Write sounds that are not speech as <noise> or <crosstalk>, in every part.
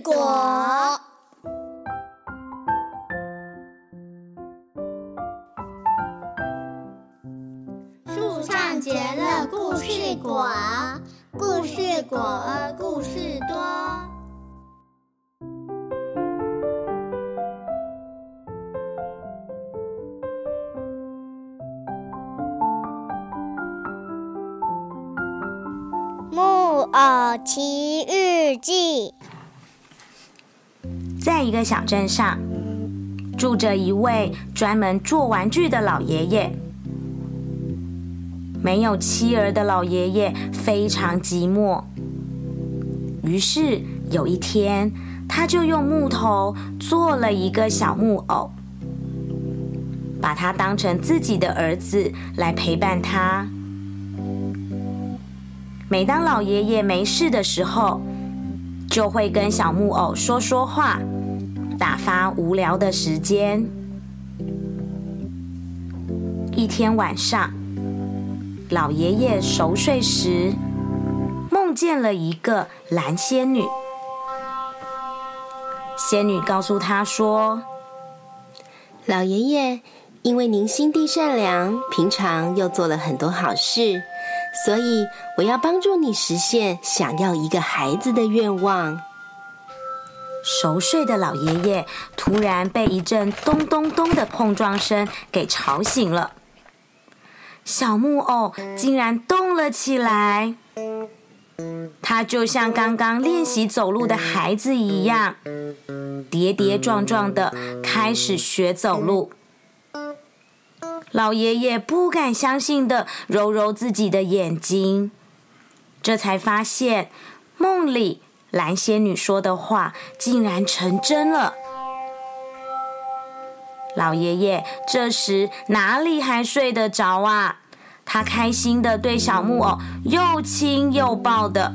果。树上结了故事果，故事果儿故事多。木偶奇遇记。在一个小镇上，住着一位专门做玩具的老爷爷。没有妻儿的老爷爷非常寂寞，于是有一天，他就用木头做了一个小木偶，把他当成自己的儿子来陪伴他。每当老爷爷没事的时候，就会跟小木偶说说话，打发无聊的时间。一天晚上，老爷爷熟睡时，梦见了一个蓝仙女。仙女告诉他说：“老爷爷，因为您心地善良，平常又做了很多好事。”所以，我要帮助你实现想要一个孩子的愿望。熟睡的老爷爷突然被一阵咚咚咚的碰撞声给吵醒了，小木偶竟然动了起来。他就像刚刚练习走路的孩子一样，跌跌撞撞的开始学走路。老爷爷不敢相信的揉揉自己的眼睛，这才发现梦里蓝仙女说的话竟然成真了。老爷爷这时哪里还睡得着啊？他开心的对小木偶又亲又抱的，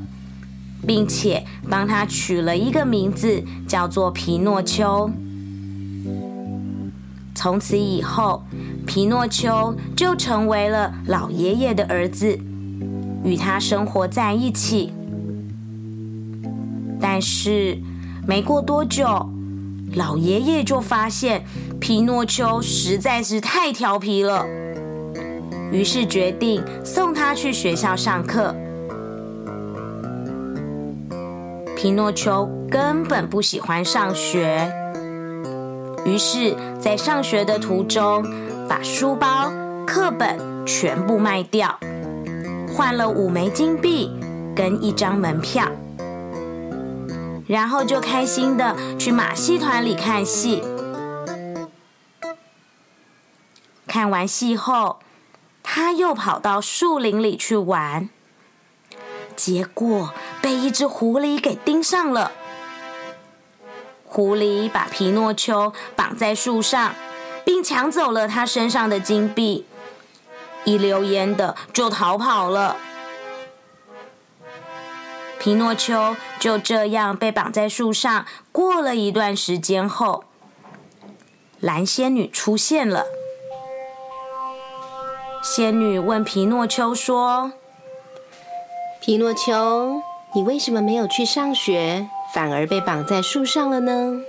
并且帮他取了一个名字，叫做皮诺丘。从此以后，皮诺丘就成为了老爷爷的儿子，与他生活在一起。但是没过多久，老爷爷就发现皮诺丘实在是太调皮了，于是决定送他去学校上课。皮诺丘根本不喜欢上学。于是，在上学的途中，把书包、课本全部卖掉，换了五枚金币跟一张门票，然后就开心的去马戏团里看戏。看完戏后，他又跑到树林里去玩，结果被一只狐狸给盯上了。狐狸把皮诺丘绑在树上，并抢走了他身上的金币，一溜烟的就逃跑了。皮诺丘就这样被绑在树上。过了一段时间后，蓝仙女出现了。仙女问皮诺丘说：“皮诺丘，你为什么没有去上学？”反而被绑在树上了呢。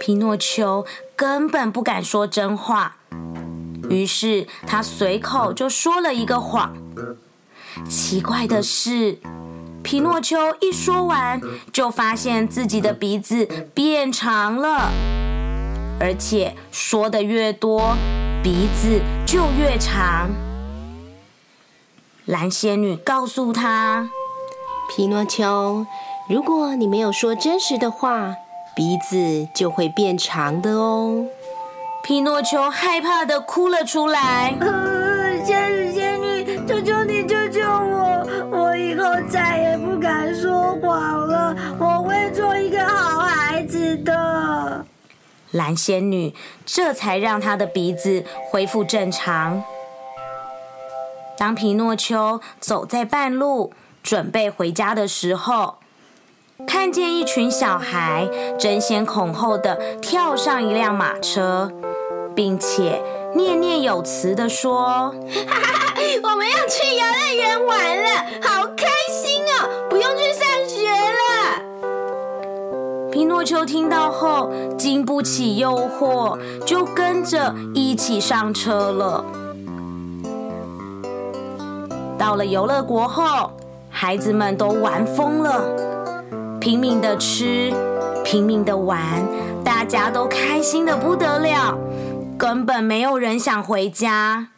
皮诺丘根本不敢说真话，于是他随口就说了一个谎。奇怪的是，皮诺丘一说完，就发现自己的鼻子变长了，而且说的越多，鼻子就越长。蓝仙女告诉他：“皮诺丘。”如果你没有说真实的话，鼻子就会变长的哦。皮诺丘害怕的哭了出来。仙 <laughs> 女，仙女，求求你救救我！我以后再也不敢说谎了，我会做一个好孩子的。蓝仙女这才让她的鼻子恢复正常。当皮诺丘走在半路，准备回家的时候。看见一群小孩争先恐后的跳上一辆马车，并且念念有词的说：“ <laughs> 我们要去游乐园玩了，好开心哦！不用去上学了。”皮诺丘听到后，经不起诱惑，就跟着一起上车了。到了游乐国后，孩子们都玩疯了，拼命的吃，拼命的玩，大家都开心的不得了，根本没有人想回家。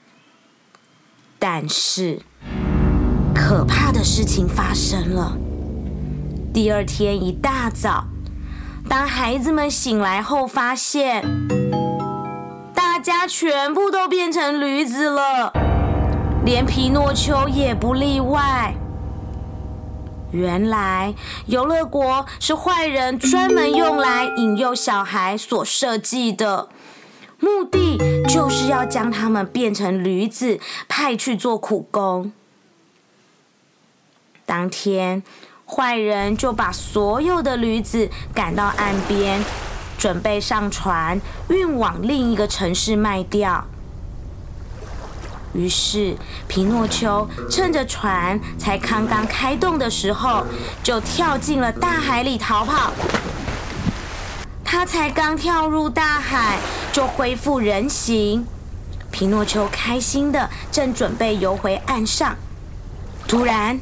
但是，可怕的事情发生了。第二天一大早，当孩子们醒来后，发现大家全部都变成驴子了，连皮诺丘也不例外。原来游乐国是坏人专门用来引诱小孩所设计的，目的就是要将他们变成驴子，派去做苦工。当天。坏人就把所有的驴子赶到岸边，准备上船运往另一个城市卖掉。于是，皮诺丘趁着船才刚刚开动的时候，就跳进了大海里逃跑。他才刚跳入大海，就恢复人形。皮诺丘开心的正准备游回岸上，突然。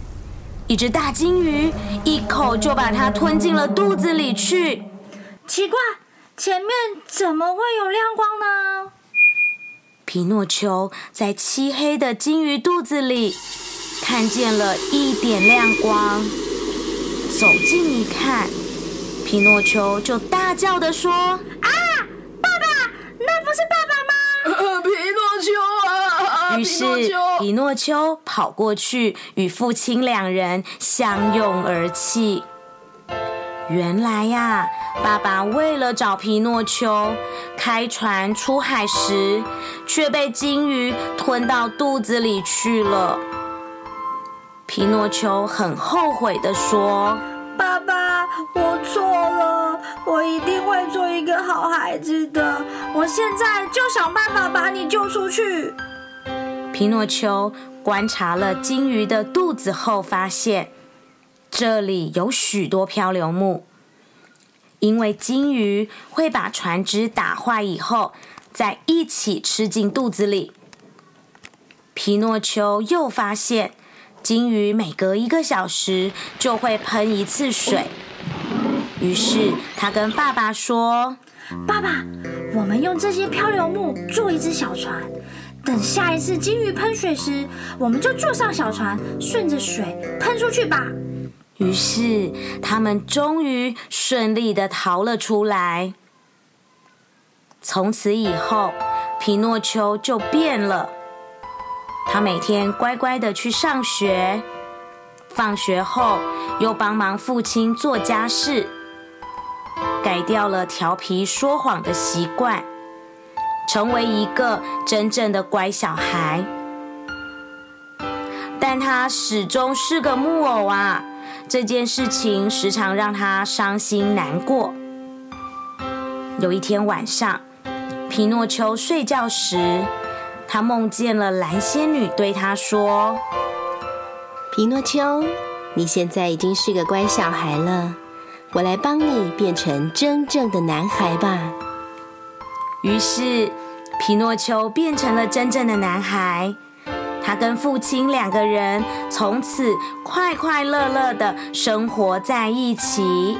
一只大金鱼一口就把它吞进了肚子里去。奇怪，前面怎么会有亮光呢？皮诺丘在漆黑的金鱼肚子里看见了一点亮光，走近一看，皮诺丘就大叫的说：“啊，爸爸，那不是爸爸吗？” <laughs> 皮诺丘啊！于是，皮诺丘跑过去与父亲两人相拥而泣。原来呀，爸爸为了找皮诺丘，开船出海时，却被鲸鱼吞到肚子里去了。皮诺丘很后悔的说：“爸爸，我错了，我一定会做一个好孩子的。我现在就想办法把你救出去。”皮诺丘观察了鲸鱼的肚子后，发现这里有许多漂流木。因为金鱼会把船只打坏以后，再一起吃进肚子里。皮诺丘又发现，金鱼每隔一个小时就会喷一次水。于是他跟爸爸说：“爸爸，我们用这些漂流木做一只小船。”等下一次金鱼喷水时，我们就坐上小船，顺着水喷出去吧。于是他们终于顺利的逃了出来。从此以后，皮诺丘就变了。他每天乖乖的去上学，放学后又帮忙父亲做家事，改掉了调皮说谎的习惯。成为一个真正的乖小孩，但他始终是个木偶啊！这件事情时常让他伤心难过。有一天晚上，皮诺丘睡觉时，他梦见了蓝仙女对他说：“皮诺丘，你现在已经是个乖小孩了，我来帮你变成真正的男孩吧。”于是，皮诺丘变成了真正的男孩。他跟父亲两个人从此快快乐乐的生活在一起。